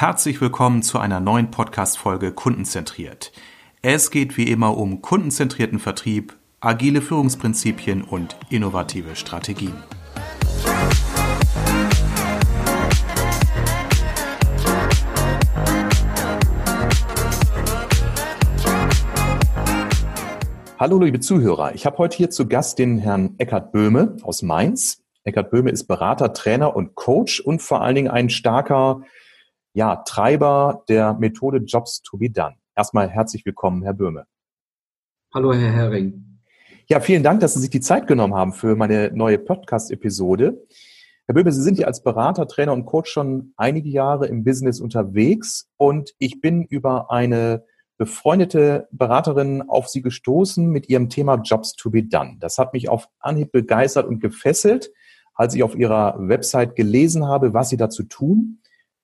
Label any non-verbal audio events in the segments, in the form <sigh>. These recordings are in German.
Herzlich willkommen zu einer neuen Podcast-Folge Kundenzentriert. Es geht wie immer um kundenzentrierten Vertrieb, agile Führungsprinzipien und innovative Strategien. Hallo liebe Zuhörer, ich habe heute hier zu Gast den Herrn Eckhard Böhme aus Mainz. Eckhard Böhme ist Berater, Trainer und Coach und vor allen Dingen ein starker ja, Treiber der Methode Jobs to be done. Erstmal herzlich willkommen, Herr Böhme. Hallo, Herr Herring. Ja, vielen Dank, dass Sie sich die Zeit genommen haben für meine neue Podcast-Episode. Herr Böhme, Sie sind ja als Berater, Trainer und Coach schon einige Jahre im Business unterwegs und ich bin über eine befreundete Beraterin auf Sie gestoßen mit ihrem Thema Jobs to be done. Das hat mich auf Anhieb begeistert und gefesselt, als ich auf Ihrer Website gelesen habe, was Sie dazu tun.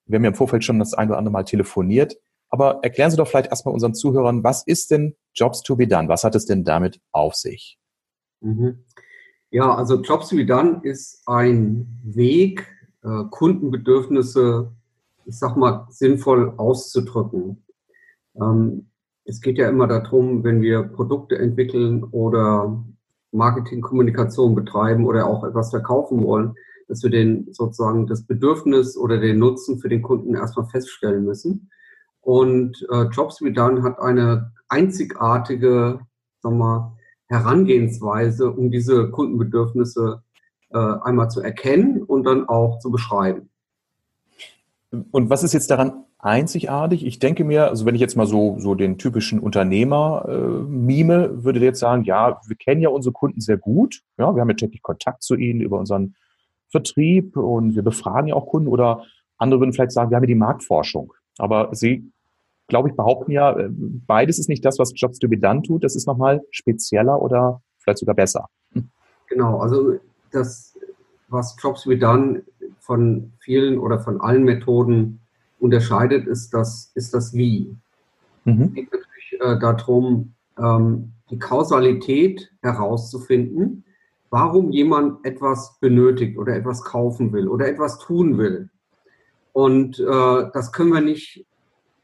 Wir haben ja im Vorfeld schon das ein oder andere Mal telefoniert. Aber erklären Sie doch vielleicht erstmal unseren Zuhörern, was ist denn Jobs to be done? Was hat es denn damit auf sich? Mhm. Ja, also Jobs to be done ist ein Weg, äh, Kundenbedürfnisse, ich sag mal, sinnvoll auszudrücken. Ähm, es geht ja immer darum, wenn wir Produkte entwickeln oder Marketingkommunikation betreiben oder auch etwas verkaufen wollen, dass wir den sozusagen das Bedürfnis oder den Nutzen für den Kunden erstmal feststellen müssen. Und äh, Jobs We Done hat eine einzigartige sagen wir, Herangehensweise, um diese Kundenbedürfnisse äh, einmal zu erkennen und dann auch zu beschreiben. Und was ist jetzt daran einzigartig? Ich denke mir, also wenn ich jetzt mal so, so den typischen Unternehmer äh, mime, würde der jetzt sagen, ja, wir kennen ja unsere Kunden sehr gut. Ja, wir haben ja täglich Kontakt zu ihnen über unseren Vertrieb und wir befragen ja auch Kunden oder andere würden vielleicht sagen, wir haben ja die Marktforschung. Aber Sie, glaube ich, behaupten ja, äh, beides ist nicht das, was Jobs to be done tut. Das ist nochmal spezieller oder vielleicht sogar besser. Hm. Genau, also das, was Jobs to be done von vielen oder von allen Methoden unterscheidet, ist das, ist das Wie. Mhm. Es geht natürlich äh, darum, ähm, die Kausalität herauszufinden warum jemand etwas benötigt oder etwas kaufen will oder etwas tun will. Und äh, das können wir nicht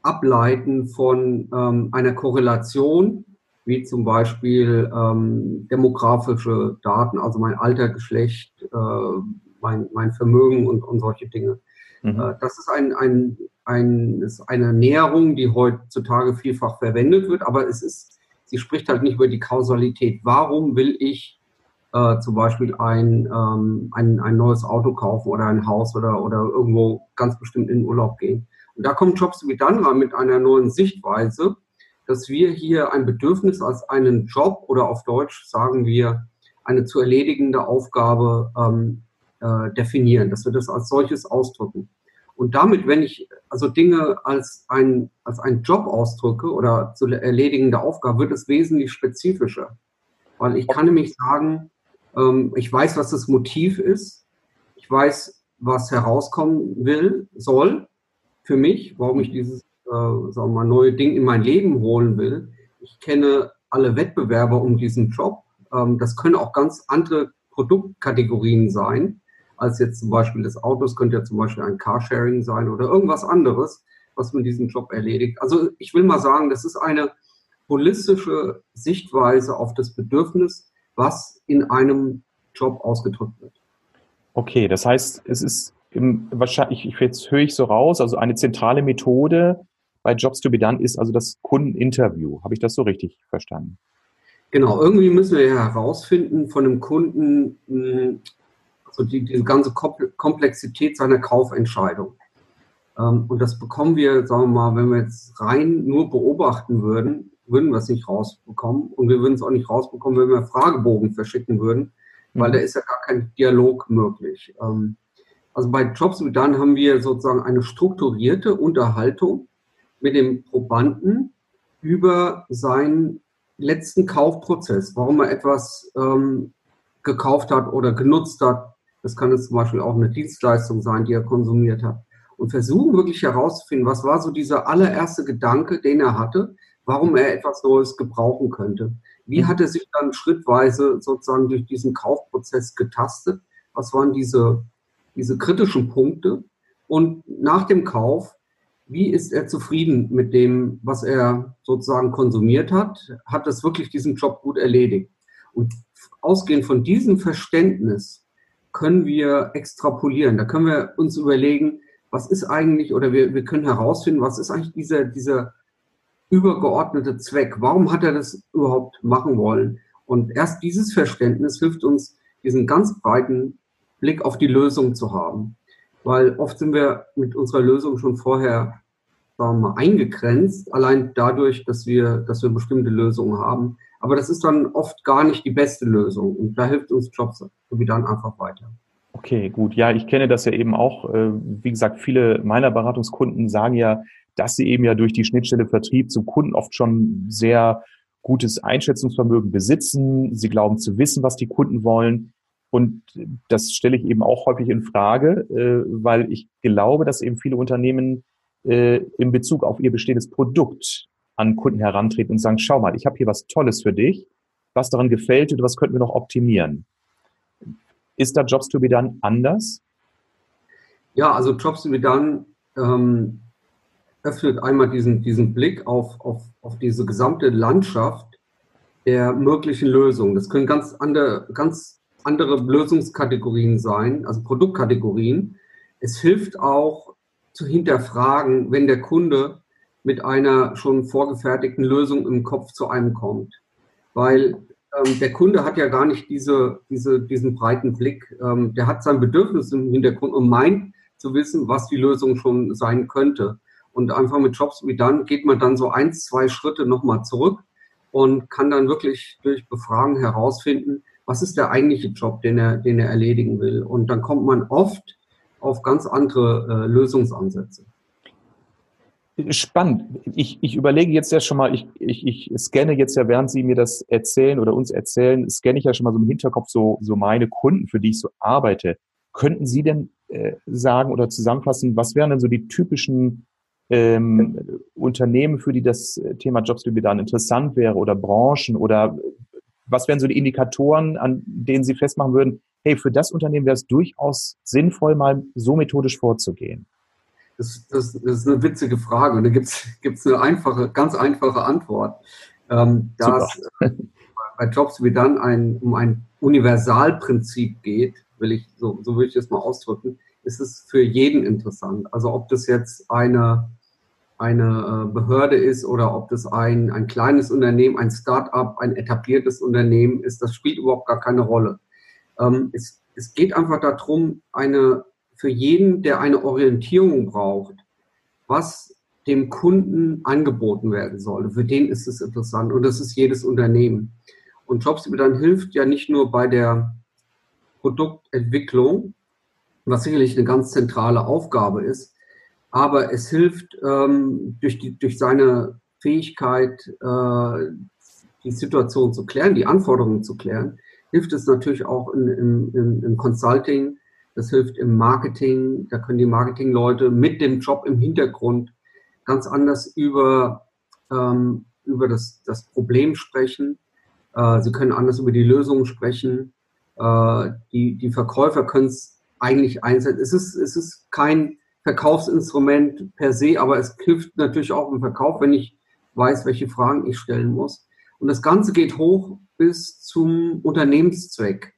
ableiten von ähm, einer Korrelation, wie zum Beispiel ähm, demografische Daten, also mein Alter, Geschlecht, äh, mein, mein Vermögen und, und solche Dinge. Mhm. Äh, das ist, ein, ein, ein, ist eine Näherung, die heutzutage vielfach verwendet wird, aber es ist, sie spricht halt nicht über die Kausalität. Warum will ich äh, zum Beispiel ein, ähm, ein, ein neues Auto kaufen oder ein Haus oder, oder irgendwo ganz bestimmt in den Urlaub gehen. Und da kommt Jobs wie dann ran mit einer neuen Sichtweise, dass wir hier ein Bedürfnis als einen Job oder auf Deutsch sagen wir eine zu erledigende Aufgabe ähm, äh, definieren, dass wir das als solches ausdrücken. Und damit, wenn ich also Dinge als ein, als ein Job ausdrücke oder zu erledigende Aufgabe, wird es wesentlich spezifischer. Weil ich kann nämlich sagen, ähm, ich weiß, was das Motiv ist. Ich weiß, was herauskommen will, soll für mich, warum ich dieses äh, sagen mal, neue Ding in mein Leben holen will. Ich kenne alle Wettbewerber um diesen Job. Ähm, das können auch ganz andere Produktkategorien sein, als jetzt zum Beispiel das Auto. Es könnte ja zum Beispiel ein Carsharing sein oder irgendwas anderes, was man diesen Job erledigt. Also ich will mal sagen, das ist eine holistische Sichtweise auf das Bedürfnis was in einem Job ausgedrückt wird. Okay, das heißt, es ist im, wahrscheinlich, ich, jetzt höre ich so raus, also eine zentrale Methode bei Jobs to be done ist also das Kundeninterview. Habe ich das so richtig verstanden? Genau, irgendwie müssen wir ja herausfinden von dem Kunden, hm, also die, diese ganze Komplexität seiner Kaufentscheidung. Ähm, und das bekommen wir, sagen wir mal, wenn wir jetzt rein nur beobachten würden, würden wir es nicht rausbekommen. Und wir würden es auch nicht rausbekommen, wenn wir Fragebogen verschicken würden, weil mhm. da ist ja gar kein Dialog möglich. Ähm, also bei Jobs wie dann haben wir sozusagen eine strukturierte Unterhaltung mit dem Probanden über seinen letzten Kaufprozess, warum er etwas ähm, gekauft hat oder genutzt hat. Das kann jetzt zum Beispiel auch eine Dienstleistung sein, die er konsumiert hat. Und versuchen wirklich herauszufinden, was war so dieser allererste Gedanke, den er hatte, warum er etwas Neues gebrauchen könnte. Wie mhm. hat er sich dann schrittweise sozusagen durch diesen Kaufprozess getastet? Was waren diese, diese kritischen Punkte? Und nach dem Kauf, wie ist er zufrieden mit dem, was er sozusagen konsumiert hat? Hat das wirklich diesen Job gut erledigt? Und ausgehend von diesem Verständnis können wir extrapolieren. Da können wir uns überlegen, was ist eigentlich, oder wir, wir können herausfinden, was ist eigentlich dieser, dieser übergeordnete Zweck? Warum hat er das überhaupt machen wollen? Und erst dieses Verständnis hilft uns, diesen ganz breiten Blick auf die Lösung zu haben. Weil oft sind wir mit unserer Lösung schon vorher sagen wir mal, eingegrenzt, allein dadurch, dass wir, dass wir bestimmte Lösungen haben. Aber das ist dann oft gar nicht die beste Lösung. Und da hilft uns Jobs wie dann einfach weiter. Okay, gut. Ja, ich kenne das ja eben auch. Äh, wie gesagt, viele meiner Beratungskunden sagen ja, dass sie eben ja durch die Schnittstelle Vertrieb zum Kunden oft schon sehr gutes Einschätzungsvermögen besitzen. Sie glauben zu wissen, was die Kunden wollen. Und das stelle ich eben auch häufig in Frage, äh, weil ich glaube, dass eben viele Unternehmen äh, in Bezug auf ihr bestehendes Produkt an Kunden herantreten und sagen, schau mal, ich habe hier was Tolles für dich, was daran gefällt und was könnten wir noch optimieren. Ist da Jobs to be done anders? Ja, also Jobs to be done ähm, öffnet einmal diesen, diesen Blick auf, auf, auf diese gesamte Landschaft der möglichen Lösungen. Das können ganz andere, ganz andere Lösungskategorien sein, also Produktkategorien. Es hilft auch zu hinterfragen, wenn der Kunde mit einer schon vorgefertigten Lösung im Kopf zu einem kommt. Weil ähm, der Kunde hat ja gar nicht diese, diese, diesen breiten Blick. Ähm, der hat sein Bedürfnis im Hintergrund und meint zu wissen, was die Lösung schon sein könnte. Und einfach mit Jobs wie dann geht man dann so eins, zwei Schritte nochmal zurück und kann dann wirklich durch Befragen herausfinden, was ist der eigentliche Job, den er, den er erledigen will. Und dann kommt man oft auf ganz andere äh, Lösungsansätze. Spannend. Ich, ich überlege jetzt ja schon mal, ich, ich, ich scanne jetzt ja, während Sie mir das erzählen oder uns erzählen, scanne ich ja schon mal so im Hinterkopf so, so meine Kunden, für die ich so arbeite. Könnten Sie denn äh, sagen oder zusammenfassen, was wären denn so die typischen ähm, Unternehmen, für die das Thema Jobs dann interessant wäre oder Branchen oder was wären so die Indikatoren, an denen Sie festmachen würden, hey, für das Unternehmen wäre es durchaus sinnvoll, mal so methodisch vorzugehen? Das, das, das ist eine witzige Frage und da gibt es eine einfache, ganz einfache Antwort. Ähm, da es bei Jobs wie dann ein, um ein Universalprinzip geht, will ich, so, so will ich das mal ausdrücken, ist es für jeden interessant. Also ob das jetzt eine eine äh, Behörde ist oder ob das ein, ein kleines Unternehmen, ein Start-up, ein etabliertes Unternehmen ist, das spielt überhaupt gar keine Rolle. Ähm, es, es geht einfach darum, eine, für jeden, der eine Orientierung braucht, was dem Kunden angeboten werden soll. Für den ist es interessant und das ist jedes Unternehmen. Und Jobs dann hilft ja nicht nur bei der Produktentwicklung, was sicherlich eine ganz zentrale Aufgabe ist, aber es hilft ähm, durch, die, durch seine Fähigkeit, äh, die Situation zu klären, die Anforderungen zu klären, hilft es natürlich auch in, in, im Consulting, das hilft im Marketing, da können die Marketingleute mit dem Job im Hintergrund ganz anders über, ähm, über das, das Problem sprechen. Äh, sie können anders über die Lösung sprechen. Äh, die, die Verkäufer können es eigentlich einsetzen. Es ist, es ist kein Verkaufsinstrument per se, aber es hilft natürlich auch im Verkauf, wenn ich weiß, welche Fragen ich stellen muss. Und das Ganze geht hoch bis zum Unternehmenszweck.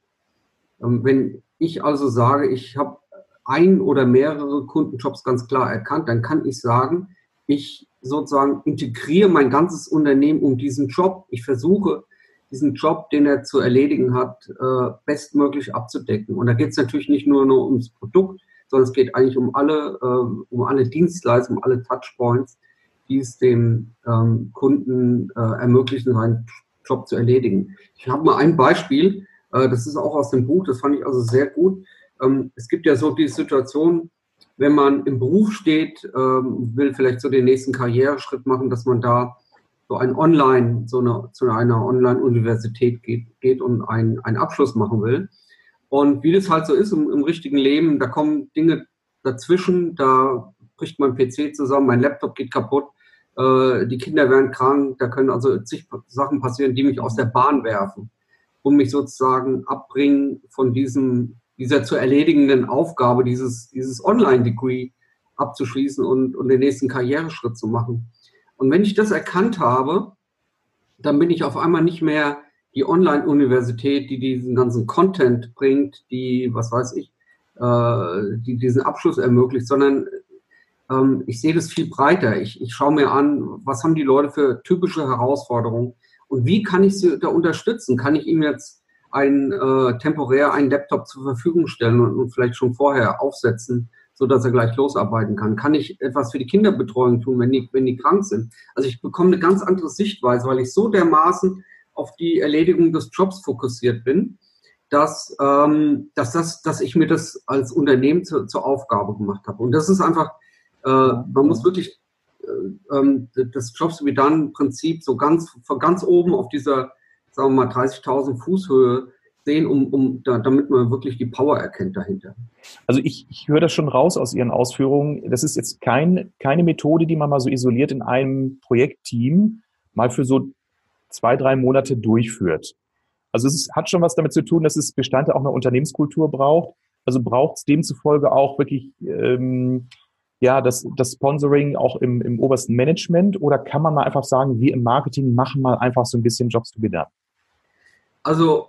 Ähm, wenn ich also sage, ich habe ein oder mehrere Kundenjobs ganz klar erkannt, dann kann ich sagen, ich sozusagen integriere mein ganzes Unternehmen um diesen Job. Ich versuche, diesen Job, den er zu erledigen hat, äh, bestmöglich abzudecken. Und da geht es natürlich nicht nur, nur ums Produkt, sondern es geht eigentlich um alle, äh, um alle Dienstleistungen, um alle Touchpoints, die es dem ähm, Kunden äh, ermöglichen, seinen Job zu erledigen. Ich habe mal ein Beispiel, äh, das ist auch aus dem Buch, das fand ich also sehr gut. Ähm, es gibt ja so die Situation, wenn man im Beruf steht, ähm, will vielleicht so den nächsten Karriereschritt machen, dass man da so ein Online, so eine, zu einer Online-Universität geht, geht und einen, einen Abschluss machen will. Und wie das halt so ist im, im richtigen Leben, da kommen Dinge dazwischen, da bricht mein PC zusammen, mein Laptop geht kaputt, äh, die Kinder werden krank, da können also zig Sachen passieren, die mich aus der Bahn werfen und mich sozusagen abbringen von diesem, dieser zu erledigenden Aufgabe, dieses, dieses Online-Degree abzuschließen und, und den nächsten Karriereschritt zu machen. Und wenn ich das erkannt habe, dann bin ich auf einmal nicht mehr die Online-Universität, die diesen ganzen Content bringt, die, was weiß ich, äh, die diesen Abschluss ermöglicht, sondern ähm, ich sehe das viel breiter. Ich, ich schaue mir an, was haben die Leute für typische Herausforderungen und wie kann ich sie da unterstützen? Kann ich ihm jetzt ein, äh, temporär einen Laptop zur Verfügung stellen und, und vielleicht schon vorher aufsetzen, so dass er gleich losarbeiten kann? Kann ich etwas für die Kinderbetreuung tun, wenn die, wenn die krank sind? Also ich bekomme eine ganz andere Sichtweise, weil ich so dermaßen auf die Erledigung des Jobs fokussiert bin, dass, ähm, dass, das, dass ich mir das als Unternehmen zu, zur Aufgabe gemacht habe. Und das ist einfach, äh, man muss wirklich äh, ähm, das Jobs wie dann Prinzip so ganz von ganz oben auf dieser, sagen wir mal, 30.000 Fußhöhe sehen, um, um da, damit man wirklich die Power erkennt dahinter. Also ich, ich höre das schon raus aus Ihren Ausführungen. Das ist jetzt kein, keine Methode, die man mal so isoliert in einem Projektteam mal für so zwei, drei Monate durchführt. Also es hat schon was damit zu tun, dass es Bestandteil auch einer Unternehmenskultur braucht. Also braucht es demzufolge auch wirklich ähm, ja das, das Sponsoring auch im, im obersten Management oder kann man mal einfach sagen, wir im Marketing machen mal einfach so ein bisschen Jobs to be done? Also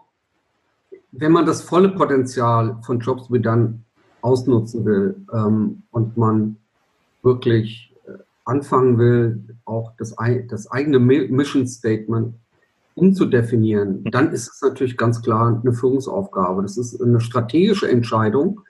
wenn man das volle Potenzial von Jobs to be done ausnutzen will ähm, und man wirklich anfangen will, auch das, das eigene Mission Statement umzudefinieren, dann ist es natürlich ganz klar eine Führungsaufgabe. Das ist eine strategische Entscheidung,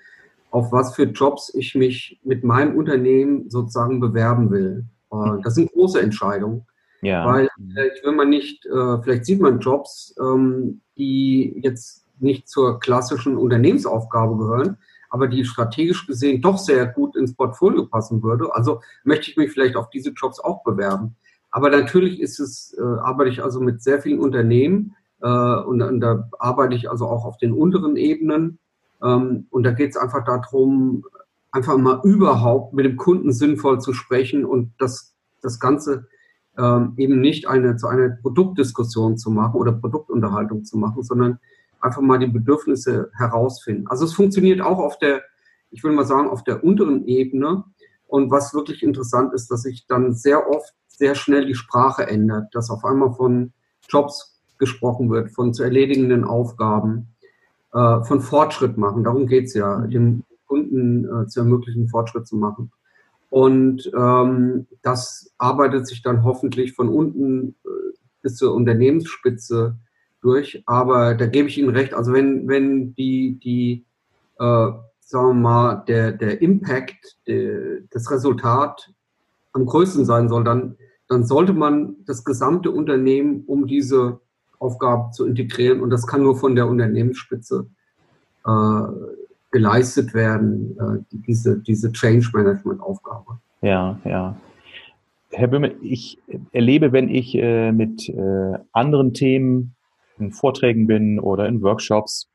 auf was für Jobs ich mich mit meinem Unternehmen sozusagen bewerben will. Äh, das sind große Entscheidungen. Ja. Weil vielleicht will man nicht, äh, vielleicht sieht man Jobs, ähm, die jetzt nicht zur klassischen Unternehmensaufgabe gehören, aber die strategisch gesehen doch sehr gut ins Portfolio passen würde. Also möchte ich mich vielleicht auf diese Jobs auch bewerben. Aber natürlich ist es, äh, arbeite ich also mit sehr vielen Unternehmen äh, und, und, da arbeite ich also auch auf den unteren Ebenen. Ähm, und da geht es einfach darum, einfach mal überhaupt mit dem Kunden sinnvoll zu sprechen und das, das Ganze ähm, eben nicht eine, zu einer Produktdiskussion zu machen oder Produktunterhaltung zu machen, sondern einfach mal die Bedürfnisse herausfinden. Also es funktioniert auch auf der, ich will mal sagen, auf der unteren Ebene. Und was wirklich interessant ist, dass sich dann sehr oft sehr schnell die Sprache ändert, dass auf einmal von Jobs gesprochen wird, von zu erledigenden Aufgaben, äh, von Fortschritt machen. Darum geht es ja, dem Kunden äh, zu ermöglichen, Fortschritt zu machen. Und ähm, das arbeitet sich dann hoffentlich von unten äh, bis zur Unternehmensspitze durch. Aber da gebe ich Ihnen recht. Also wenn, wenn die, die äh, sagen wir mal, der, der Impact, der, das Resultat am größten sein soll, dann, dann sollte man das gesamte Unternehmen um diese Aufgabe zu integrieren und das kann nur von der Unternehmensspitze äh, geleistet werden, äh, diese, diese Change Management Aufgabe. Ja, ja. Herr Böhme, ich erlebe, wenn ich äh, mit äh, anderen Themen in Vorträgen bin oder in Workshops,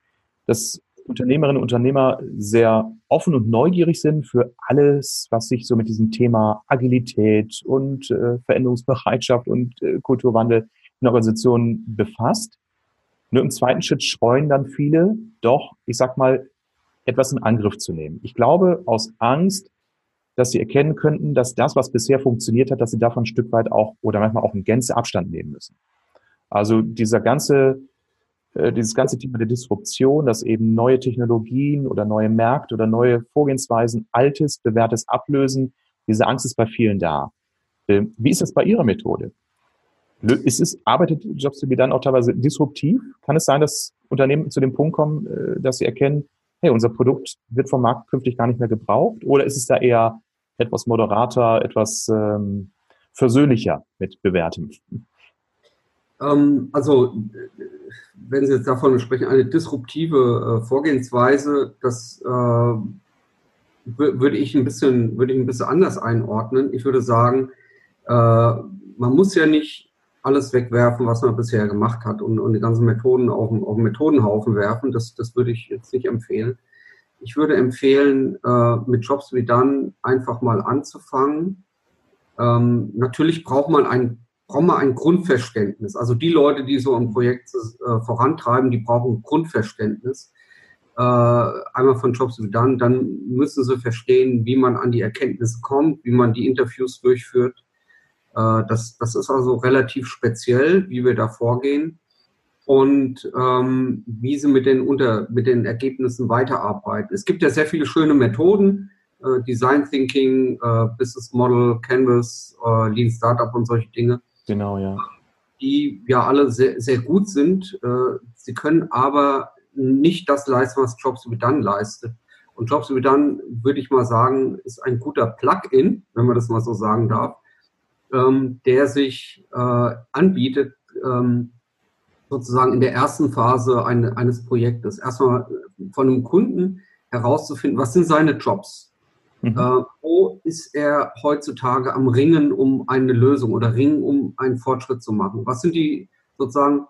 dass Unternehmerinnen und Unternehmer sehr offen und neugierig sind für alles, was sich so mit diesem Thema Agilität und äh, Veränderungsbereitschaft und äh, Kulturwandel in Organisationen befasst. Nur im zweiten Schritt scheuen dann viele doch, ich sag mal, etwas in Angriff zu nehmen. Ich glaube, aus Angst, dass sie erkennen könnten, dass das, was bisher funktioniert hat, dass sie davon ein Stück weit auch oder manchmal auch in Gänze Abstand nehmen müssen. Also dieser ganze äh, dieses ganze Thema der Disruption, dass eben neue Technologien oder neue Märkte oder neue Vorgehensweisen altes, bewährtes ablösen, diese Angst ist bei vielen da. Ähm, wie ist das bei Ihrer Methode? Ist es, arbeitet Jobs to be dann auch teilweise disruptiv? Kann es sein, dass Unternehmen zu dem Punkt kommen, äh, dass sie erkennen, hey, unser Produkt wird vom Markt künftig gar nicht mehr gebraucht? Oder ist es da eher etwas moderater, etwas ähm, versöhnlicher mit Bewährtem? Ähm, also, wenn Sie jetzt davon sprechen, eine disruptive äh, Vorgehensweise, das äh, würde ich ein bisschen, ich ein bisschen anders einordnen. Ich würde sagen, äh, man muss ja nicht alles wegwerfen, was man bisher gemacht hat und, und die ganzen Methoden auf, auf den Methodenhaufen werfen. Das, das würde ich jetzt nicht empfehlen. Ich würde empfehlen, äh, mit Jobs wie dann einfach mal anzufangen. Ähm, natürlich braucht man ein brauchen wir ein Grundverständnis. Also die Leute, die so ein Projekt äh, vorantreiben, die brauchen Grundverständnis. äh, einmal von Jobs wie dann, dann müssen sie verstehen, wie man an die Erkenntnisse kommt, wie man die Interviews durchführt. Äh, das, das ist also relativ speziell, wie wir da vorgehen und ähm, wie sie mit den, unter, mit den Ergebnissen weiterarbeiten. Es gibt ja sehr viele schöne Methoden, äh, Design Thinking, äh, Business Model, Canvas, äh, Lean Startup und solche Dinge. Genau, ja. Die ja alle sehr, sehr gut sind. Äh, sie können aber nicht das leisten, was Jobs wie dann leistet. Und Jobs wie dann, würde ich mal sagen, ist ein guter Plugin, wenn man das mal so sagen darf, ähm, der sich äh, anbietet, ähm, sozusagen in der ersten Phase eine, eines Projektes. Erstmal von einem Kunden herauszufinden, was sind seine Jobs? Mhm. Äh, wo ist er heutzutage am Ringen um eine Lösung oder Ringen um einen Fortschritt zu machen? Was sind die sozusagen,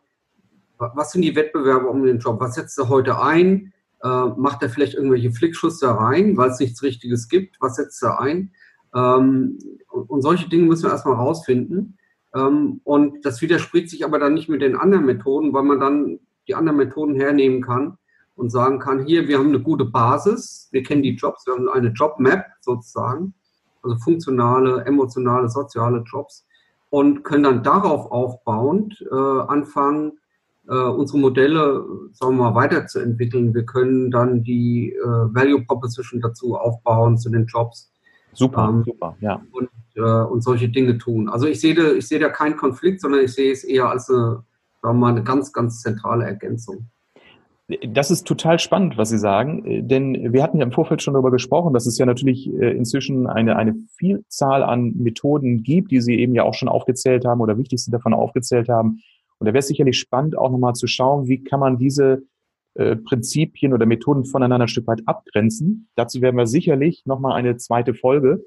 was sind die Wettbewerbe um den Job? Was setzt er heute ein? Äh, macht er vielleicht irgendwelche Flickschuss da rein, weil es nichts Richtiges gibt? Was setzt er ein? Ähm, und, solche Dinge müssen wir erstmal rausfinden. Ähm, und das widerspricht sich aber dann nicht mit den anderen Methoden, weil man dann die anderen Methoden hernehmen kann und sagen kann, hier, wir haben eine gute Basis, wir kennen die Jobs, wir haben eine Jobmap sozusagen, also funktionale, emotionale, soziale Jobs und können dann darauf aufbauend äh, anfangen, äh, unsere Modelle, sagen wir mal, weiterzuentwickeln. Wir können dann die äh, Value Proposition dazu aufbauen zu den Jobs. Super, ähm, super, ja. Und, äh, und solche Dinge tun. Also ich sehe da, ich sehe da keinen Konflikt, sondern ich sehe es eher als eine, sagen wir mal, eine ganz, ganz zentrale Ergänzung. Das ist total spannend, was Sie sagen, äh, denn wir hatten ja im Vorfeld schon darüber gesprochen, dass es ja natürlich äh, inzwischen eine, eine Vielzahl an Methoden gibt, die Sie eben ja auch schon aufgezählt haben oder wichtigste davon aufgezählt haben. Und da wäre es sicherlich spannend, auch nochmal zu schauen, wie kann man diese äh, Prinzipien oder Methoden voneinander ein Stück weit abgrenzen. Dazu werden wir sicherlich nochmal eine zweite Folge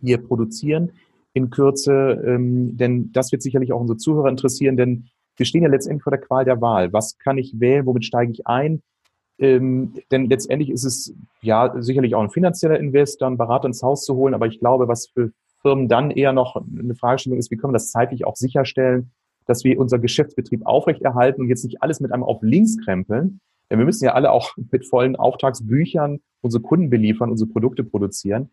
hier produzieren in Kürze, ähm, denn das wird sicherlich auch unsere Zuhörer interessieren, denn wir stehen ja letztendlich vor der Qual der Wahl. Was kann ich wählen? Womit steige ich ein? Ähm, denn letztendlich ist es ja sicherlich auch ein finanzieller Investor, einen Berater ins Haus zu holen. Aber ich glaube, was für Firmen dann eher noch eine Fragestellung ist, wie können wir das zeitlich auch sicherstellen, dass wir unser Geschäftsbetrieb aufrechterhalten und jetzt nicht alles mit einem auf links krempeln. Denn wir müssen ja alle auch mit vollen Auftragsbüchern unsere Kunden beliefern, unsere Produkte produzieren.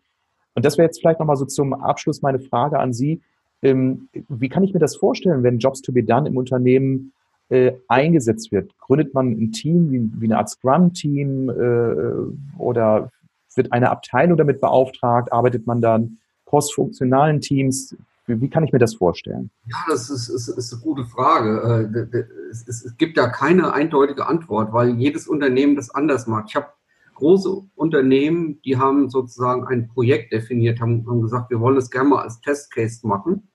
Und das wäre jetzt vielleicht nochmal so zum Abschluss meine Frage an Sie. Ähm, wie kann ich mir das vorstellen, wenn Jobs to be done im Unternehmen äh, eingesetzt wird? Gründet man ein Team wie, wie eine Art Scrum-Team äh, oder wird eine Abteilung damit beauftragt? Arbeitet man dann cross-funktionalen Teams? Wie, wie, kann ich mir das vorstellen? Ja, das ist, ist, ist eine gute Frage. Äh, es, es, gibt ja keine eindeutige Antwort, weil jedes Unternehmen das anders macht. Ich habe große Unternehmen, die haben sozusagen ein Projekt definiert, haben, haben gesagt, wir wollen das gerne mal als Testcase machen.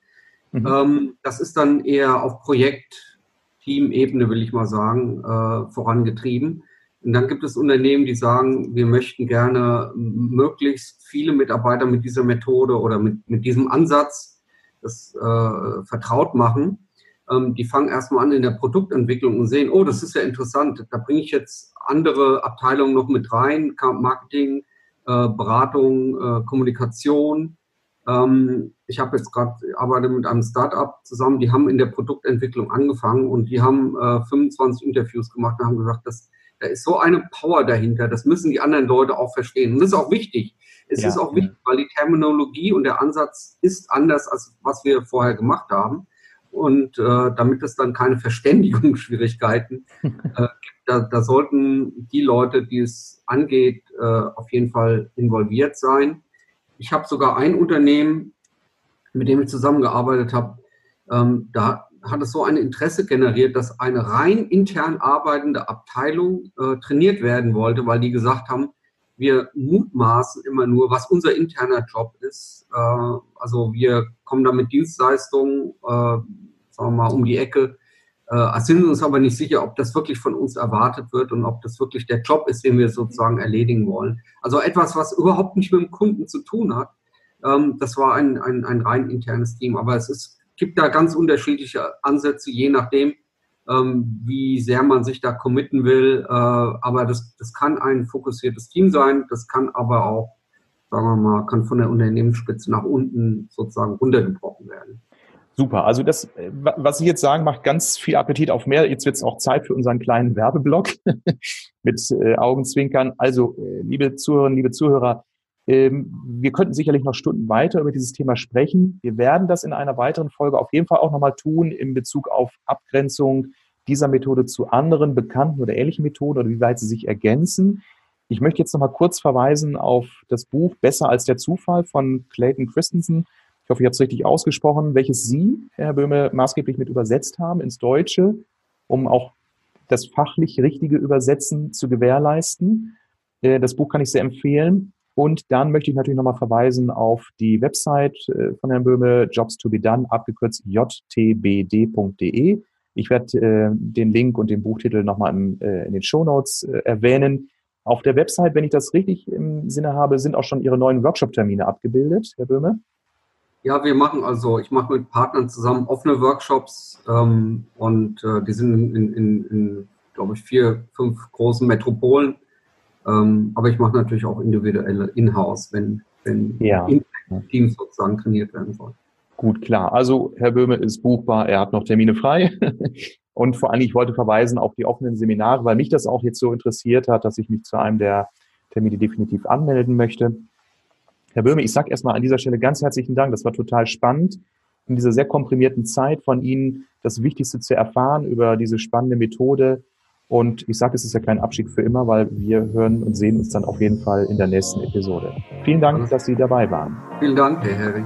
Mhm. Ähm, das ist dann eher auf Projekt-Team-Ebene, will ich mal sagen, äh, vorangetrieben. Und dann gibt es Unternehmen, die sagen, wir möchten gerne möglichst viele Mitarbeiter mit dieser Methode oder mit, mit diesem Ansatz das äh, vertraut machen ähm, die fangen erstmal an in der Produktentwicklung und sehen, oh, das ist ja interessant, da bringe ich jetzt andere Abteilungen noch mit rein, Marketing, äh, Beratung, äh, Kommunikation. Ähm, ich habe jetzt gerade, arbeite mit einem Startup zusammen, die haben in der Produktentwicklung angefangen und die haben äh, 25 Interviews gemacht und haben gesagt, das, da ist so eine Power dahinter, das müssen die anderen Leute auch verstehen. Und das ist auch wichtig. Es ja, ist auch wichtig, weil die Terminologie und der Ansatz ist anders, als was wir vorher gemacht haben. Und äh, damit es dann keine Verständigungsschwierigkeiten <laughs> äh, gibt, da, da sollten die Leute, die es angeht, äh, auf jeden Fall involviert sein. Ich habe sogar ein Unternehmen, mit dem ich zusammengearbeitet habe, ähm, da hat es so ein Interesse generiert, dass eine rein intern arbeitende Abteilung äh, trainiert werden wollte, weil die gesagt haben, wir mutmaßen immer nur, was unser interner Job ist. Äh, also wir kommen da mit Dienstleistungen, äh, sagen wir mal, um die Ecke, äh, sind uns aber nicht sicher, ob das wirklich von uns erwartet wird und ob das wirklich der Job ist, den wir sozusagen erledigen wollen. Also etwas, was überhaupt nicht mit dem Kunden zu tun hat. Ähm, das war ein, ein, ein rein internes Team. Aber es ist, gibt da ganz unterschiedliche Ansätze, je nachdem, wie sehr man sich da committen will. Äh, aber das, das kann ein fokussiertes Team sein, das kann aber auch, sagen wir mal, kann von der Unternehmensspitze nach unten sozusagen runtergebrochen werden. Super. Also das, was Sie jetzt sagen, macht ganz viel Appetit auf mehr. Jetzt wird es auch Zeit für unseren kleinen Werbeblock <laughs> mit äh, Augenzwinkern. Also, äh, liebe Zuhörerinnen, liebe Zuhörer, ähm, wir könnten sicherlich noch Stunden weiter über dieses Thema sprechen. Wir werden das in einer weiteren Folge auf jeden Fall auch nochmal tun in Bezug auf Abgrenzung dieser Methode zu anderen bekannten oder ähnlichen Methoden oder wie weit sie sich ergänzen. Ich möchte jetzt nochmal kurz verweisen auf das Buch Besser als der Zufall von Clayton Christensen hoffe, ich habe es richtig ausgesprochen, welches Sie, Herr Böhme, maßgeblich mit übersetzt haben ins Deutsche, um auch das fachlich richtige Übersetzen zu gewährleisten. Äh, das Buch kann ich sehr empfehlen. Und dann möchte ich natürlich nochmal verweisen auf die Website äh, von Herrn Böhme, Jobs to be done, abgekürzt jtbd.de. Ich werde äh, den Link und den Buchtitel nochmal in den Show Notes erwähnen. Auf der Website, wenn ich das richtig im Sinne habe, sind auch schon Ihre neuen Workshop-Termine abgebildet, Herr Böhme. Ja, wir machen also, ich mache mit Partnern zusammen offene Workshops ähm, und äh, die sind in, in, in glaube ich, vier, fünf großen Metropolen. Ähm, aber ich mache natürlich auch individuelle In-house, wenn, wenn ja. Teams sozusagen trainiert werden soll. Gut, klar. Also Herr Böhme ist buchbar, er hat noch Termine frei. <laughs> Und vor allem, ich wollte verweisen auf die offenen Seminare, weil mich das auch jetzt so interessiert hat, dass ich mich zu einem der Termine definitiv anmelden möchte. Herr Böhme, ich sage erstmal an dieser Stelle ganz herzlichen Dank. Das war total spannend, in dieser sehr komprimierten Zeit von Ihnen das Wichtigste zu erfahren über diese spannende Methode. Und ich sage, es ist ja kein Abschied für immer, weil wir hören und sehen uns dann auf jeden Fall in der nächsten Episode. Vielen Dank, dass Sie dabei waren. Vielen Dank, Herr Hering.